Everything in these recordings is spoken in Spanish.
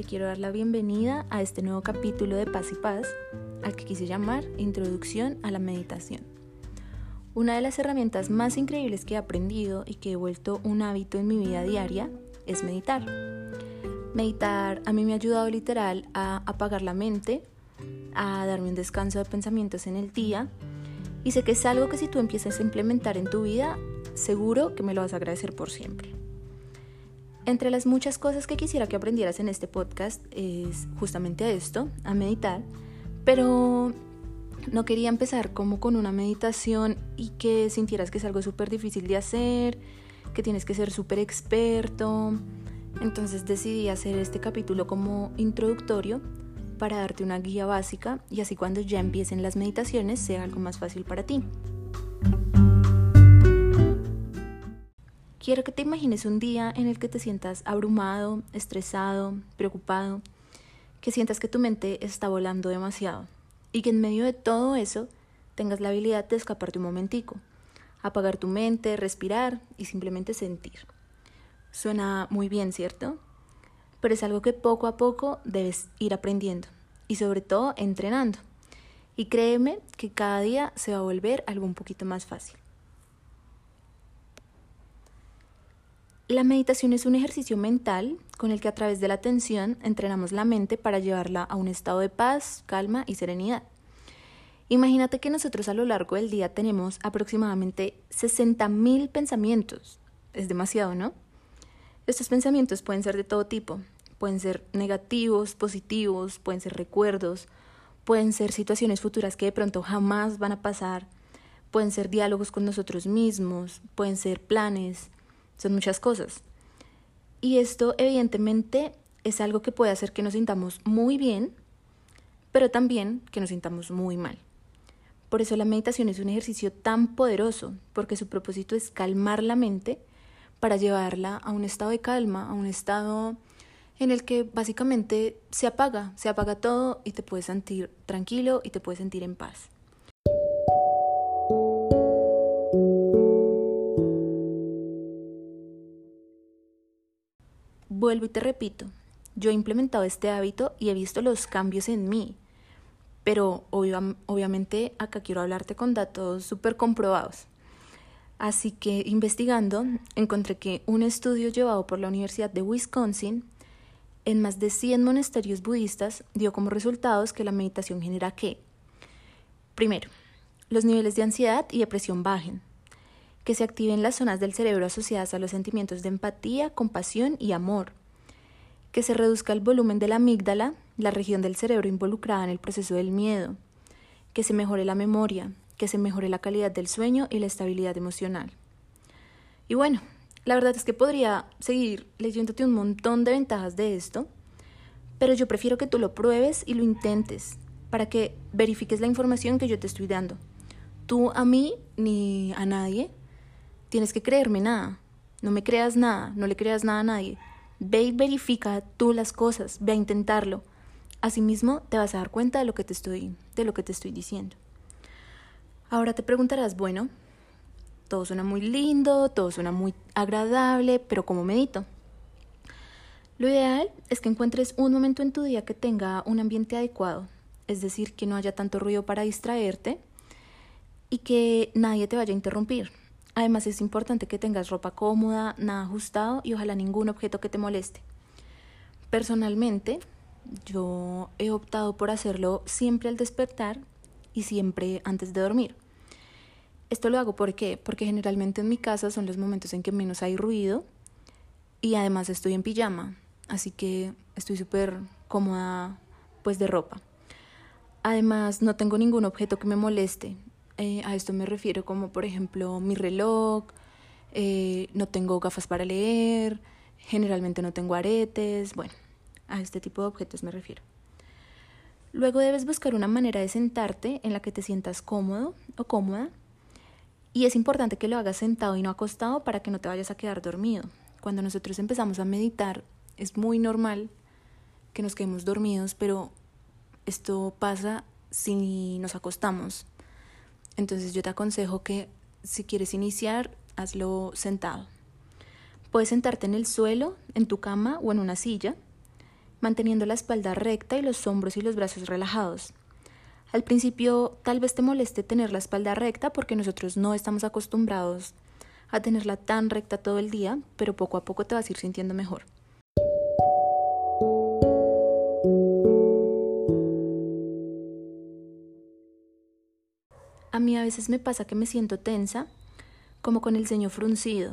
te quiero dar la bienvenida a este nuevo capítulo de Paz y Paz, al que quise llamar Introducción a la Meditación. Una de las herramientas más increíbles que he aprendido y que he vuelto un hábito en mi vida diaria es meditar. Meditar a mí me ha ayudado literal a apagar la mente, a darme un descanso de pensamientos en el día y sé que es algo que si tú empiezas a implementar en tu vida, seguro que me lo vas a agradecer por siempre. Entre las muchas cosas que quisiera que aprendieras en este podcast es justamente esto, a meditar, pero no quería empezar como con una meditación y que sintieras que es algo súper difícil de hacer, que tienes que ser súper experto. Entonces decidí hacer este capítulo como introductorio para darte una guía básica y así cuando ya empiecen las meditaciones sea algo más fácil para ti. Quiero que te imagines un día en el que te sientas abrumado, estresado, preocupado, que sientas que tu mente está volando demasiado y que en medio de todo eso tengas la habilidad de escaparte un momentico, apagar tu mente, respirar y simplemente sentir. Suena muy bien, ¿cierto? Pero es algo que poco a poco debes ir aprendiendo y sobre todo entrenando. Y créeme que cada día se va a volver algo un poquito más fácil. La meditación es un ejercicio mental con el que a través de la atención entrenamos la mente para llevarla a un estado de paz, calma y serenidad. Imagínate que nosotros a lo largo del día tenemos aproximadamente 60.000 pensamientos. Es demasiado, ¿no? Estos pensamientos pueden ser de todo tipo. Pueden ser negativos, positivos, pueden ser recuerdos, pueden ser situaciones futuras que de pronto jamás van a pasar, pueden ser diálogos con nosotros mismos, pueden ser planes, son muchas cosas. Y esto evidentemente es algo que puede hacer que nos sintamos muy bien, pero también que nos sintamos muy mal. Por eso la meditación es un ejercicio tan poderoso, porque su propósito es calmar la mente para llevarla a un estado de calma, a un estado en el que básicamente se apaga, se apaga todo y te puedes sentir tranquilo y te puedes sentir en paz. Vuelvo y te repito, yo he implementado este hábito y he visto los cambios en mí, pero obviamente acá quiero hablarte con datos súper comprobados. Así que investigando, encontré que un estudio llevado por la Universidad de Wisconsin en más de 100 monasterios budistas dio como resultados que la meditación genera qué? Primero, los niveles de ansiedad y depresión bajen que se activen las zonas del cerebro asociadas a los sentimientos de empatía, compasión y amor, que se reduzca el volumen de la amígdala, la región del cerebro involucrada en el proceso del miedo, que se mejore la memoria, que se mejore la calidad del sueño y la estabilidad emocional. Y bueno, la verdad es que podría seguir leyéndote un montón de ventajas de esto, pero yo prefiero que tú lo pruebes y lo intentes para que verifiques la información que yo te estoy dando. Tú a mí ni a nadie tienes que creerme nada. No me creas nada, no le creas nada a nadie. Ve y verifica tú las cosas, ve a intentarlo. Asimismo, te vas a dar cuenta de lo que te estoy, de lo que te estoy diciendo. Ahora te preguntarás, bueno, todo suena muy lindo, todo suena muy agradable, pero ¿cómo medito? Lo ideal es que encuentres un momento en tu día que tenga un ambiente adecuado, es decir, que no haya tanto ruido para distraerte y que nadie te vaya a interrumpir. Además es importante que tengas ropa cómoda, nada ajustado y ojalá ningún objeto que te moleste. Personalmente, yo he optado por hacerlo siempre al despertar y siempre antes de dormir. Esto lo hago ¿por porque generalmente en mi casa son los momentos en que menos hay ruido y además estoy en pijama, así que estoy súper cómoda pues de ropa. Además no tengo ningún objeto que me moleste, eh, a esto me refiero como por ejemplo mi reloj, eh, no tengo gafas para leer, generalmente no tengo aretes, bueno, a este tipo de objetos me refiero. Luego debes buscar una manera de sentarte en la que te sientas cómodo o cómoda y es importante que lo hagas sentado y no acostado para que no te vayas a quedar dormido. Cuando nosotros empezamos a meditar es muy normal que nos quedemos dormidos, pero esto pasa si nos acostamos. Entonces yo te aconsejo que si quieres iniciar, hazlo sentado. Puedes sentarte en el suelo, en tu cama o en una silla, manteniendo la espalda recta y los hombros y los brazos relajados. Al principio tal vez te moleste tener la espalda recta porque nosotros no estamos acostumbrados a tenerla tan recta todo el día, pero poco a poco te vas a ir sintiendo mejor. A mí a veces me pasa que me siento tensa, como con el ceño fruncido.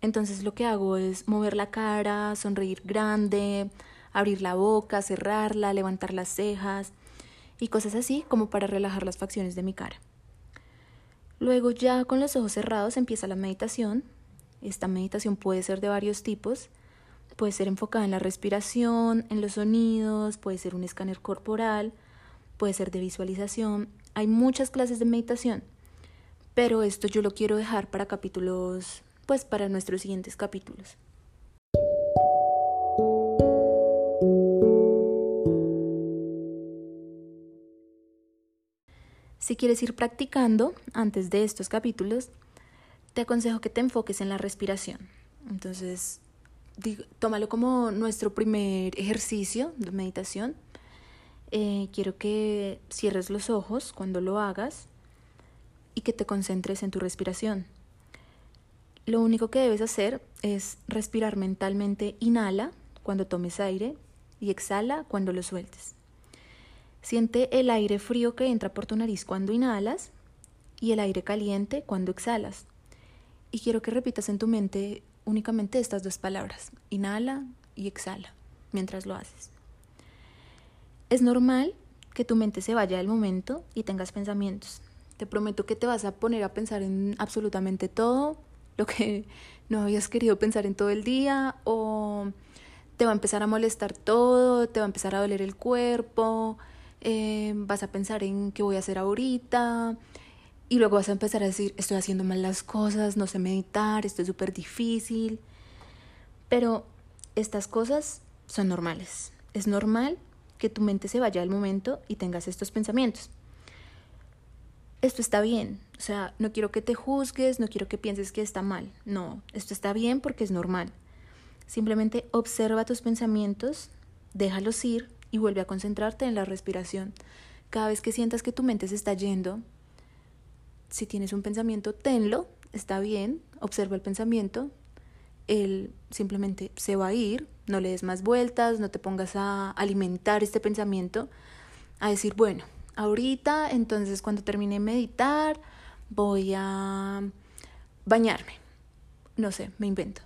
Entonces lo que hago es mover la cara, sonreír grande, abrir la boca, cerrarla, levantar las cejas y cosas así como para relajar las facciones de mi cara. Luego ya con los ojos cerrados empieza la meditación. Esta meditación puede ser de varios tipos. Puede ser enfocada en la respiración, en los sonidos, puede ser un escáner corporal, puede ser de visualización. Hay muchas clases de meditación, pero esto yo lo quiero dejar para capítulos, pues para nuestros siguientes capítulos. Si quieres ir practicando antes de estos capítulos, te aconsejo que te enfoques en la respiración. Entonces, tómalo como nuestro primer ejercicio de meditación. Eh, quiero que cierres los ojos cuando lo hagas y que te concentres en tu respiración. Lo único que debes hacer es respirar mentalmente. Inhala cuando tomes aire y exhala cuando lo sueltes. Siente el aire frío que entra por tu nariz cuando inhalas y el aire caliente cuando exhalas. Y quiero que repitas en tu mente únicamente estas dos palabras, inhala y exhala, mientras lo haces. Es normal que tu mente se vaya del momento y tengas pensamientos. Te prometo que te vas a poner a pensar en absolutamente todo, lo que no habías querido pensar en todo el día, o te va a empezar a molestar todo, te va a empezar a doler el cuerpo, eh, vas a pensar en qué voy a hacer ahorita y luego vas a empezar a decir, estoy haciendo mal las cosas, no sé meditar, esto es súper difícil. Pero estas cosas son normales. Es normal que tu mente se vaya al momento y tengas estos pensamientos. Esto está bien, o sea, no quiero que te juzgues, no quiero que pienses que está mal. No, esto está bien porque es normal. Simplemente observa tus pensamientos, déjalos ir y vuelve a concentrarte en la respiración. Cada vez que sientas que tu mente se está yendo, si tienes un pensamiento, tenlo, está bien, observa el pensamiento, él simplemente se va a ir, no le des más vueltas, no te pongas a alimentar este pensamiento, a decir, bueno, ahorita, entonces cuando termine de meditar, voy a bañarme, no sé, me invento.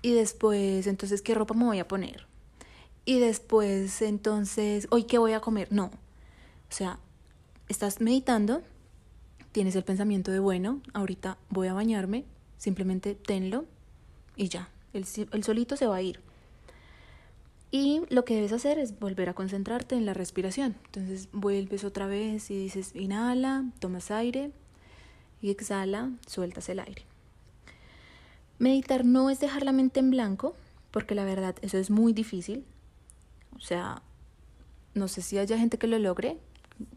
Y después, entonces, ¿qué ropa me voy a poner? y después entonces, hoy qué voy a comer. No, o sea, estás meditando, tienes el pensamiento de, bueno, ahorita voy a bañarme, simplemente tenlo y ya, el, el solito se va a ir. Y lo que debes hacer es volver a concentrarte en la respiración. Entonces vuelves otra vez y dices, inhala, tomas aire y exhala, sueltas el aire. Meditar no es dejar la mente en blanco, porque la verdad eso es muy difícil. O sea, no sé si haya gente que lo logre.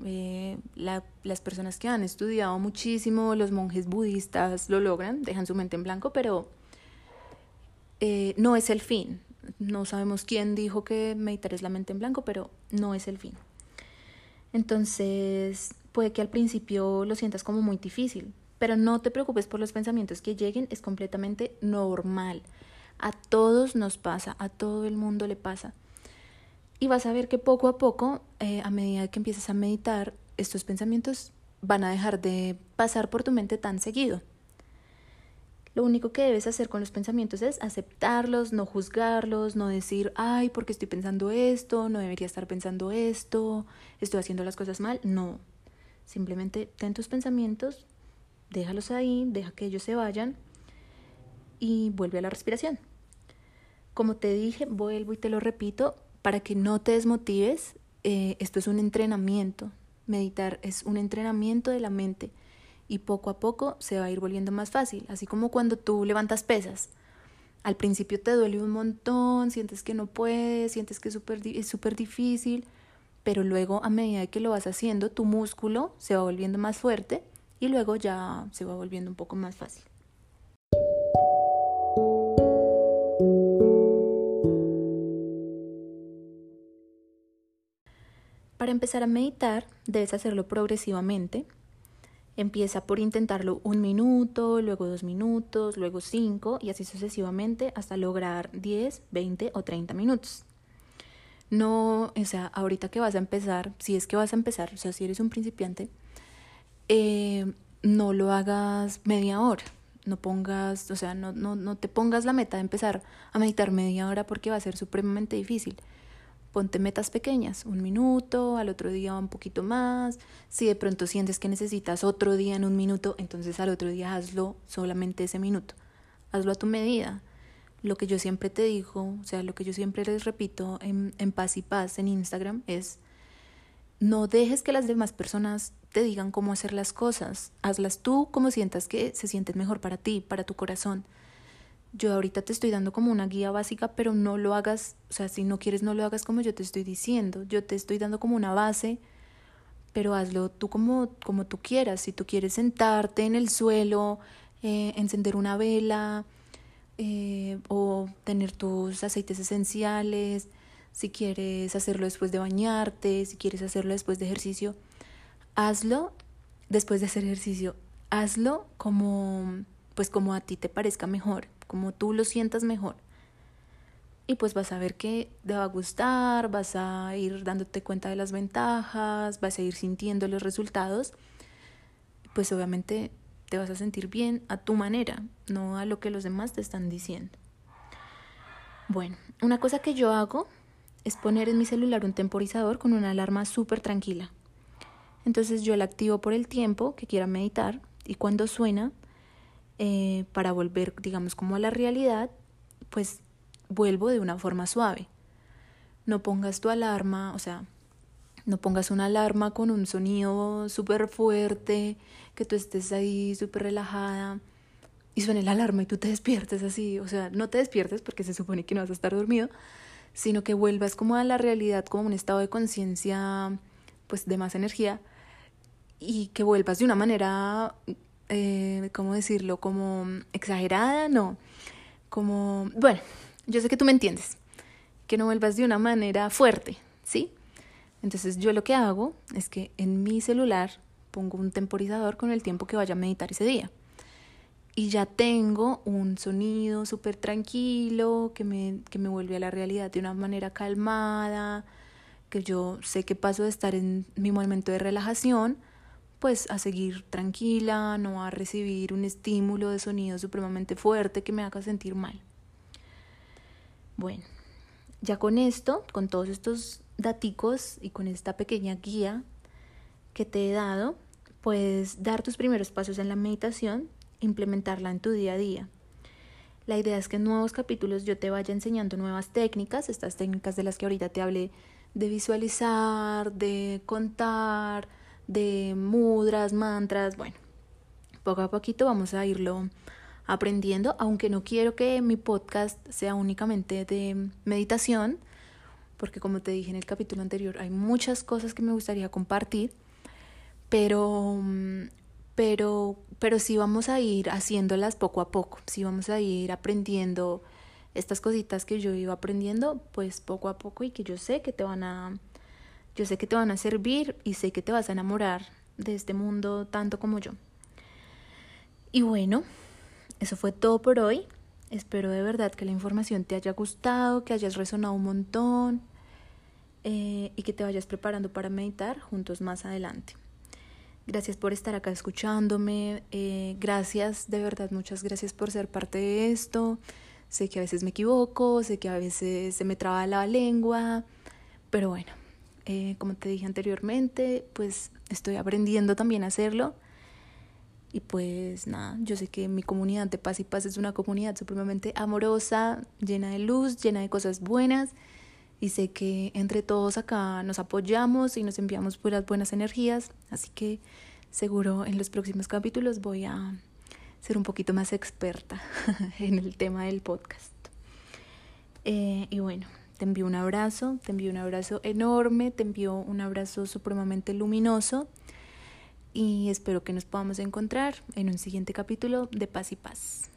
Eh, las personas que han estudiado muchísimo, los monjes budistas lo logran, dejan su mente en blanco, pero eh, no es el fin. No sabemos quién dijo que meditar es la mente en blanco, pero no es el fin. Entonces, puede que al principio lo sientas como muy difícil, pero no te preocupes por los pensamientos que lleguen, es completamente normal. A todos nos pasa, a todo el mundo le pasa. Y vas a ver que poco a poco, eh, a medida que empieces a meditar, estos pensamientos van a dejar de pasar por tu mente tan seguido. Lo único que debes hacer con los pensamientos es aceptarlos, no juzgarlos, no decir, ay, porque estoy pensando esto, no debería estar pensando esto, estoy haciendo las cosas mal. No, simplemente ten tus pensamientos, déjalos ahí, deja que ellos se vayan y vuelve a la respiración. Como te dije, vuelvo y te lo repito, para que no te desmotives, eh, esto es un entrenamiento. Meditar es un entrenamiento de la mente y poco a poco se va a ir volviendo más fácil, así como cuando tú levantas pesas. Al principio te duele un montón, sientes que no puedes, sientes que es súper difícil, pero luego a medida que lo vas haciendo, tu músculo se va volviendo más fuerte y luego ya se va volviendo un poco más fácil. Para empezar a meditar, debes hacerlo progresivamente. Empieza por intentarlo un minuto, luego dos minutos, luego cinco y así sucesivamente hasta lograr 10, 20 o 30 minutos. No, o sea, ahorita que vas a empezar, si es que vas a empezar, o sea, si eres un principiante, eh, no lo hagas media hora. No pongas, o sea, no, no, no te pongas la meta de empezar a meditar media hora porque va a ser supremamente difícil ponte metas pequeñas, un minuto, al otro día un poquito más. Si de pronto sientes que necesitas otro día en un minuto, entonces al otro día hazlo solamente ese minuto. Hazlo a tu medida. Lo que yo siempre te digo, o sea, lo que yo siempre les repito en, en paz y paz en Instagram es, no dejes que las demás personas te digan cómo hacer las cosas. Hazlas tú como sientas que se sienten mejor para ti, para tu corazón yo ahorita te estoy dando como una guía básica, pero no lo hagas, o sea, si no quieres no lo hagas como yo te estoy diciendo, yo te estoy dando como una base, pero hazlo tú como, como tú quieras, si tú quieres sentarte en el suelo, eh, encender una vela eh, o tener tus aceites esenciales, si quieres hacerlo después de bañarte, si quieres hacerlo después de ejercicio, hazlo después de hacer ejercicio, hazlo como pues como a ti te parezca mejor como tú lo sientas mejor. Y pues vas a ver que te va a gustar, vas a ir dándote cuenta de las ventajas, vas a ir sintiendo los resultados. Pues obviamente te vas a sentir bien a tu manera, no a lo que los demás te están diciendo. Bueno, una cosa que yo hago es poner en mi celular un temporizador con una alarma súper tranquila. Entonces yo la activo por el tiempo que quiera meditar y cuando suena eh, para volver, digamos, como a la realidad, pues vuelvo de una forma suave. No pongas tu alarma, o sea, no pongas una alarma con un sonido súper fuerte, que tú estés ahí súper relajada y suene la alarma y tú te despiertes así, o sea, no te despiertes porque se supone que no vas a estar dormido, sino que vuelvas como a la realidad, como un estado de conciencia, pues de más energía y que vuelvas de una manera eh, ¿cómo decirlo? Como exagerada, no. Como, bueno, yo sé que tú me entiendes, que no vuelvas de una manera fuerte, ¿sí? Entonces yo lo que hago es que en mi celular pongo un temporizador con el tiempo que vaya a meditar ese día. Y ya tengo un sonido súper tranquilo que me, que me vuelve a la realidad de una manera calmada, que yo sé que paso de estar en mi momento de relajación pues a seguir tranquila, no a recibir un estímulo de sonido supremamente fuerte que me haga sentir mal. Bueno, ya con esto, con todos estos daticos y con esta pequeña guía que te he dado, puedes dar tus primeros pasos en la meditación, implementarla en tu día a día. La idea es que en nuevos capítulos yo te vaya enseñando nuevas técnicas, estas técnicas de las que ahorita te hablé, de visualizar, de contar, de mudras, mantras, bueno, poco a poquito vamos a irlo aprendiendo, aunque no quiero que mi podcast sea únicamente de meditación, porque como te dije en el capítulo anterior, hay muchas cosas que me gustaría compartir, pero pero pero sí vamos a ir haciéndolas poco a poco, sí vamos a ir aprendiendo estas cositas que yo iba aprendiendo, pues poco a poco y que yo sé que te van a yo sé que te van a servir y sé que te vas a enamorar de este mundo tanto como yo. Y bueno, eso fue todo por hoy. Espero de verdad que la información te haya gustado, que hayas resonado un montón eh, y que te vayas preparando para meditar juntos más adelante. Gracias por estar acá escuchándome. Eh, gracias, de verdad, muchas gracias por ser parte de esto. Sé que a veces me equivoco, sé que a veces se me traba la lengua, pero bueno, eh, como te dije anteriormente, pues estoy aprendiendo también a hacerlo. Y pues nada, yo sé que mi comunidad de Paz y Paz es una comunidad supremamente amorosa, llena de luz, llena de cosas buenas. Y sé que entre todos acá nos apoyamos y nos enviamos puras buenas energías. Así que seguro en los próximos capítulos voy a ser un poquito más experta en el tema del podcast. Eh, y bueno, te envío un abrazo, te envío un abrazo enorme, te envío un abrazo supremamente luminoso y espero que nos podamos encontrar en un siguiente capítulo de Paz y Paz.